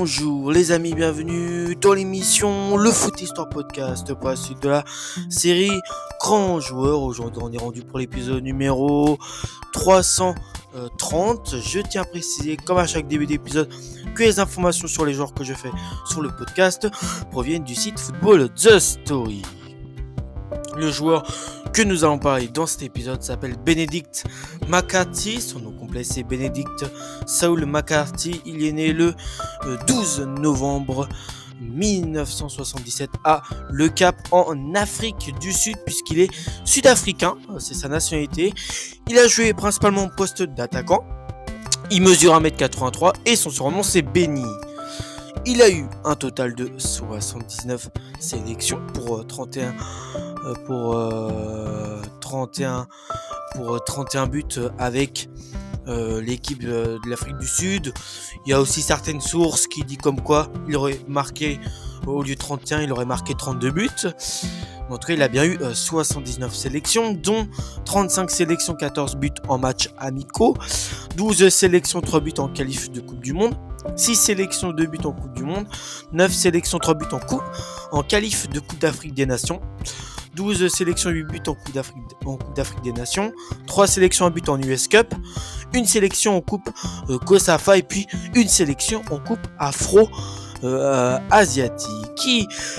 Bonjour les amis, bienvenue dans l'émission Le Foot Histoire Podcast pour la suite de la série Grand Joueur. Aujourd'hui on est rendu pour l'épisode numéro 330. Je tiens à préciser, comme à chaque début d'épisode, que les informations sur les joueurs que je fais sur le podcast proviennent du site Football The Story. Le joueur que nous allons parler dans cet épisode s'appelle Benedict McCarthy. Son nom complet c'est Benedict Saul McCarthy. Il est né le 12 euh, novembre 1977 à Le Cap en Afrique du Sud puisqu'il est sud-africain, c'est sa nationalité. Il a joué principalement au poste d'attaquant. Il mesure 1m83 et son surnom c'est Benny. Il a eu un total de 79 sélections pour 31 euh, pour 31 euh, 31 buts avec euh, l'équipe de, l'Afrique du Sud. Il y a aussi certaines sources qui disent comme quoi il aurait marqué au lieu de 31, il aurait marqué 32 buts. En tout cas, il a bien eu 79 sélections, dont 35 sélections, 14 buts en match amicaux, 12 sélections, 3 buts en qualif de Coupe du Monde, 6 sélections, 2 buts en Coupe du Monde, 9 sélections, 3 buts en Coupe, en qualif de Coupe d'Afrique des Nations, 12 sélections, 8 buts en Coupe d'Afrique des Nations, 3 sélections, 1 but en US Cup, une sélection en Coupe euh, Kosafa et puis une sélection en Coupe Afro euh,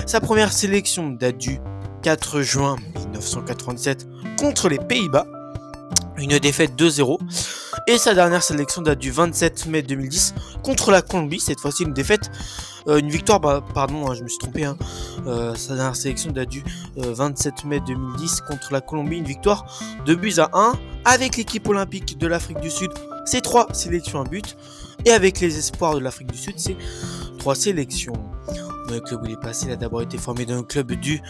sa première sélection date du 4 juin 1987 contre les Pays-Bas, une défaite 2-0. Et sa dernière sélection date du 27 mai 2010 contre la Colombie, cette fois-ci une défaite, euh, une victoire, bah, pardon, hein, je me suis trompé, hein. euh, sa dernière sélection date du 27 euh, mai 2010 contre la Colombie, une victoire de buts à 1 avec l'équipe olympique de l'Afrique du Sud, c'est 3 sélections à but, et avec les espoirs de l'Afrique du Sud, c'est 3 sélections. Le club où il est passé, il a d'abord été formé d'un club du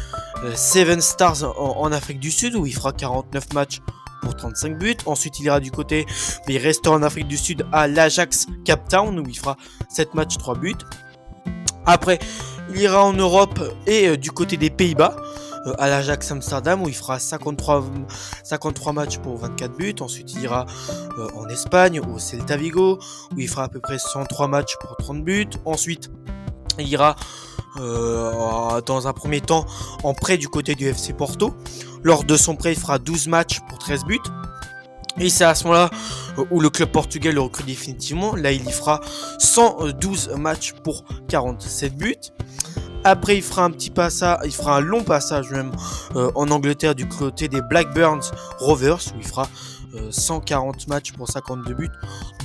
Seven Stars en Afrique du Sud où il fera 49 matchs pour 35 buts. Ensuite, il ira du côté, il restera en Afrique du Sud à l'Ajax Cap Town où il fera 7 matchs, 3 buts. Après, il ira en Europe et euh, du côté des Pays-Bas euh, à l'Ajax Amsterdam où il fera 53, 53 matchs pour 24 buts. Ensuite, il ira euh, en Espagne au Celta Vigo où il fera à peu près 103 matchs pour 30 buts. Ensuite, il ira dans un premier temps en prêt du côté du FC Porto lors de son prêt, il fera 12 matchs pour 13 buts. Et c'est à ce moment-là euh, où le club portugais le recrute définitivement. Là, il y fera 112 matchs pour 47 buts. Après, il fera un petit passage, il fera un long passage même euh, en Angleterre du côté des Blackburns Rovers où il fera 140 euh, matchs pour 52 buts,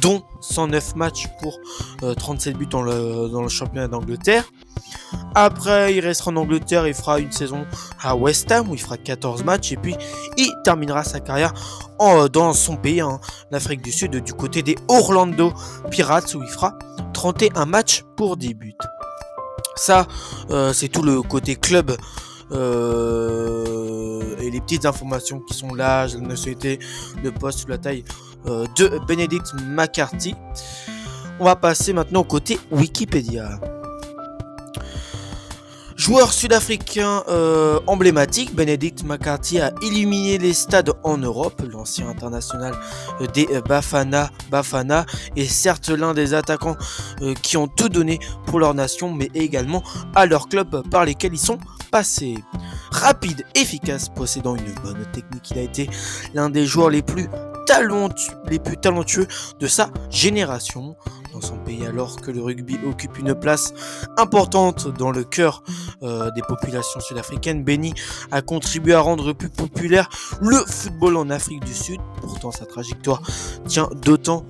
dont 109 matchs pour 37 buts dans le, dans le championnat d'Angleterre. Après, il restera en Angleterre, il fera une saison à West Ham où il fera 14 matchs et puis il terminera sa carrière dans son pays, en Afrique du Sud, du côté des Orlando Pirates où il fera 31 matchs pour 10 buts. Ça, euh, c'est tout le côté club. Euh, et les petites informations qui sont l'âge, la nationalité, le poste, la taille euh, de Benedict McCarthy. On va passer maintenant au côté Wikipédia. Joueur sud-africain euh, emblématique, Benedict McCarthy a illuminé les stades en Europe. L'ancien international euh, des euh, Bafana Bafana est certes l'un des attaquants qui ont tout donné pour leur nation, mais également à leur club par lesquels ils sont passés. Rapide, efficace, possédant une bonne technique, il a été l'un des joueurs les plus talentueux de sa génération dans son pays alors que le rugby occupe une place importante dans le cœur euh, des populations sud-africaines. Benny a contribué à rendre plus populaire le football en Afrique du Sud. Pourtant sa trajectoire tient d'autant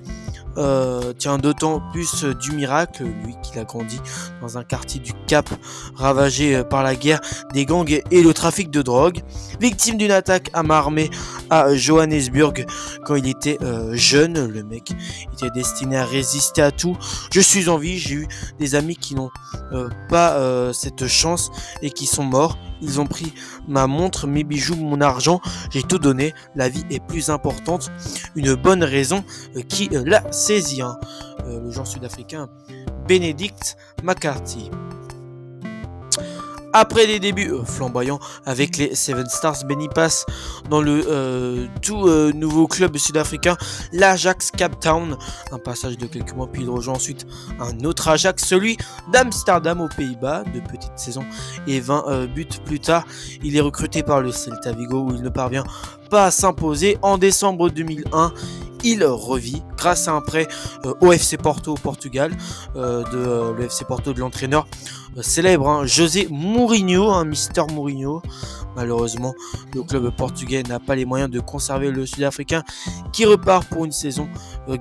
euh, tient d'autant plus du miracle, lui qui a grandi dans un quartier du Cap ravagé euh, par la guerre des gangs et le trafic de drogue, victime d'une attaque à main armée à Johannesburg quand il était euh, jeune. Le mec était destiné à résister à tout. Je suis en vie, j'ai eu des amis qui n'ont pas cette chance et qui sont morts. Ils ont pris ma montre, mes bijoux, mon argent. J'ai tout donné. La vie est plus importante. Une bonne raison euh, qui euh, l'a saisi. Hein. Euh, le genre sud-africain Benedict McCarthy. Après des débuts euh, flamboyants avec les Seven Stars, Benny passe dans le euh, tout euh, nouveau club sud-africain, l'Ajax Cape Town. Un passage de quelques mois, puis il rejoint ensuite un autre Ajax, celui d'Amsterdam aux Pays-Bas, de petite saison et 20 buts plus tard. Il est recruté par le Celta Vigo où il ne parvient pas à s'imposer. En décembre 2001, il revit grâce à un prêt euh, au FC Porto au Portugal, euh, de euh, le FC Porto de l'entraîneur célèbre hein, José Mourinho, hein, Mister Mourinho. Malheureusement, le club portugais n'a pas les moyens de conserver le Sud-Africain qui repart pour une saison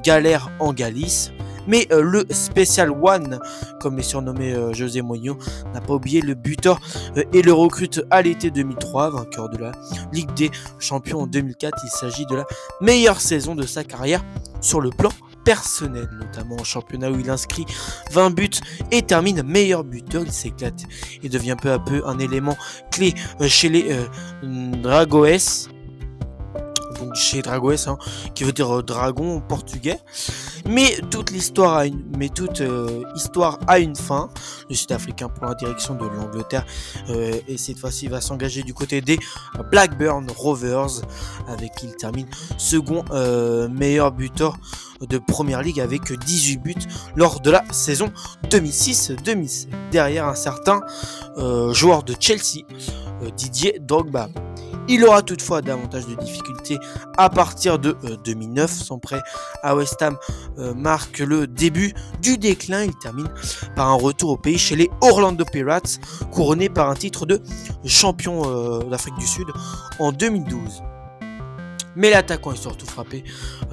galère en Galice. Mais euh, le Special One, comme est surnommé euh, José Mourinho, n'a pas oublié le buteur euh, et le recrute à l'été 2003, vainqueur de la Ligue des Champions en 2004. Il s'agit de la meilleure saison de sa carrière sur le plan personnel, notamment en championnat où il inscrit 20 buts et termine meilleur buteur. Il s'éclate et devient peu à peu un élément clé chez les Dragoes chez Dragoes, hein, qui veut dire dragon portugais. Mais toute l'histoire a une, mais toute euh, histoire a une fin. Le Sud-Africain prend la direction de l'Angleterre euh, et cette fois-ci va s'engager du côté des Blackburn Rovers, avec qui il termine second euh, meilleur buteur de Première Ligue avec 18 buts lors de la saison 2006-2007. Derrière un certain joueur de Chelsea, Didier Drogba. Il aura toutefois davantage de difficultés à partir de 2009. Euh, Son prêt à West Ham euh, marque le début du déclin. Il termine par un retour au pays chez les Orlando Pirates, couronné par un titre de champion euh, d'Afrique du Sud en 2012 mais l'attaquant est surtout frappé.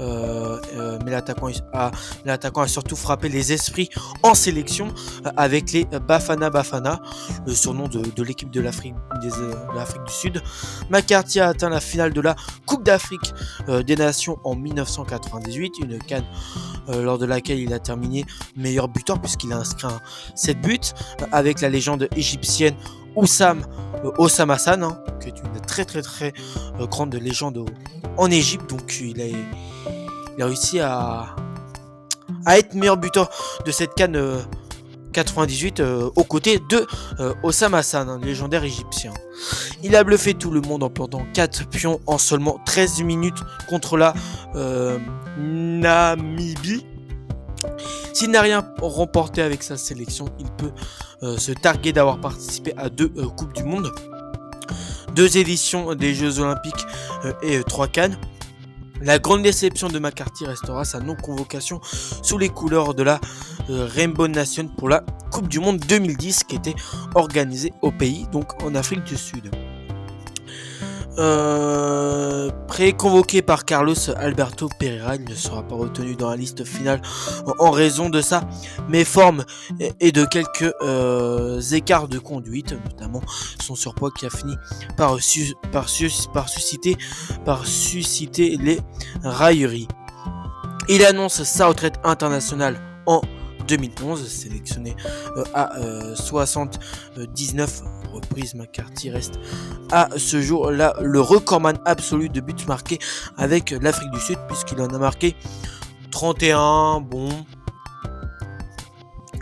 Euh, euh, mais l'attaquant a, l'attaquant a surtout frappé les esprits en sélection euh, avec les Bafana Bafana, le surnom de, l'équipe de l'Afrique, de l'Afrique du Sud. McCarthy a atteint la finale de la Coupe d'Afrique des Nations en 1998, une canne lors de laquelle il a terminé meilleur buteur puisqu'il a inscrit 7 buts avec la légende égyptienne Oussam Osama Hassan, hein, qui est une très très très grande légende en Égypte. Donc il a, réussi à, être meilleur buteur de cette canne 98 euh, euh, aux côtés de euh, Osama Hassan, légendaire égyptien. Il a bluffé tout le monde en plantant 4 pions en seulement 13 minutes contre la Namibie. S'il n'a rien remporté avec sa sélection, il peut se targuer d'avoir participé à deux Coupes du Monde deux éditions des Jeux Olympiques euh, et euh, trois cannes. La grande déception de McCarthy restera sa non-convocation sous les couleurs de la euh, Rainbow Nation pour la Coupe du Monde 2010 qui était organisée au pays, donc en Afrique du Sud. Euh, Pré-convoqué par Carlos Alberto Pereira, il ne sera pas retenu dans la liste finale en raison de sa méforme et de quelques euh, écarts de conduite, notamment son surpoids qui a fini par, susciter, par susciter les railleries. Il annonce sa retraite internationale en 2011, sélectionné euh, à 79 euh, reprises. McCarthy reste à ce jour-là le recordman absolu de buts marqués avec l'Afrique du Sud, puisqu'il en a marqué 31. Bon,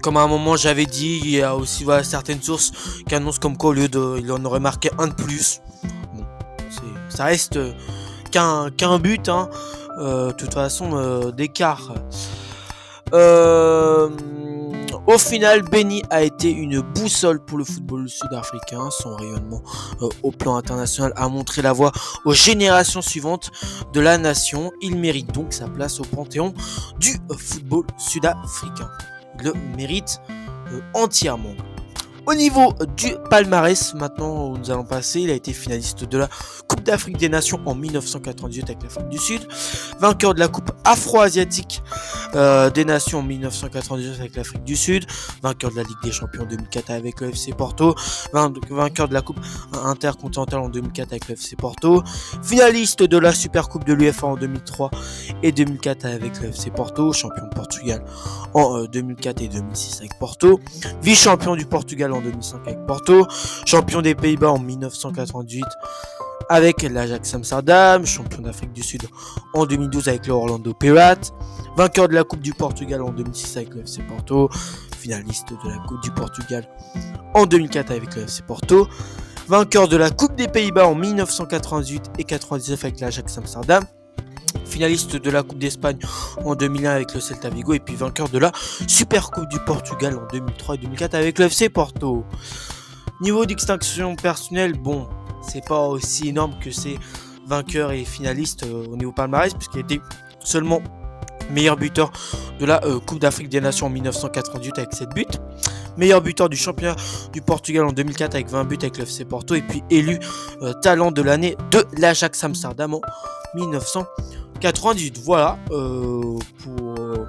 comme à un moment j'avais dit, il y a aussi certaines sources qui annoncent comme quoi au lieu de, il en aurait marqué un de plus. Bon, ça reste qu'un but, hein. Euh, de toute façon d'écart. Euh, au final, Benny a été une boussole pour le football sud-africain. Son rayonnement euh, au plan international a montré la voie aux générations suivantes de la nation. Il mérite donc sa place au panthéon du football sud-africain. Il le mérite euh, entièrement. Au niveau du palmarès, maintenant nous allons passer, il a été finaliste de la Coupe d'Afrique des Nations en 1998 avec l'Afrique du Sud, vainqueur de la Coupe Afro-Asiatique euh, des Nations en 1998 avec l'Afrique du Sud, vainqueur de la Ligue des Champions en 2004 avec le FC Porto, vainqueur de la Coupe intercontinentale en 2004 avec le FC Porto, finaliste de la Super Coupe de l'UEFA en 2003 et 2004 avec le FC Porto, champion de Portugal en 2004 euh, et 2006 avec Porto, vice-champion du Portugal en 2005 avec Porto, champion des Pays-Bas en 1998 avec l'Ajax Amsterdam, champion d'Afrique du Sud en 2012 avec le Orlando Pirates, vainqueur de la Coupe du Portugal en 2006 avec le FC Porto, finaliste de la Coupe du Portugal en 2004 avec le FC Porto, vainqueur de la Coupe des Pays-Bas en 1998 et 99 avec l'Ajax Amsterdam, finaliste de la Coupe d'Espagne en 2001 avec le Celta Vigo et puis vainqueur de la Super Coupe du Portugal en 2003 et 2004 avec le FC Porto. Niveau d'extinction personnelle, bon, c'est pas aussi énorme que ces vainqueurs et finalistes euh, au niveau palmarès puisqu'il était seulement meilleur buteur de la euh, Coupe d'Afrique des Nations en 1998 avec 7 buts, meilleur buteur du championnat du Portugal en 2004 avec 20 buts avec le FC Porto et puis élu euh, talent de l'année de l'Ajax Amsterdam en 1998. Voilà euh, pour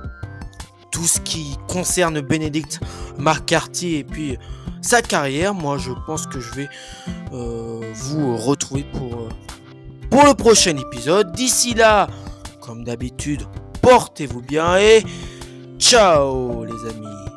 tout ce qui concerne Bénédicte McCarthy et puis sa carrière. Moi je pense que je vais vous retrouver pour, pour le prochain épisode. D'ici là, comme d'habitude, portez-vous bien et ciao les amis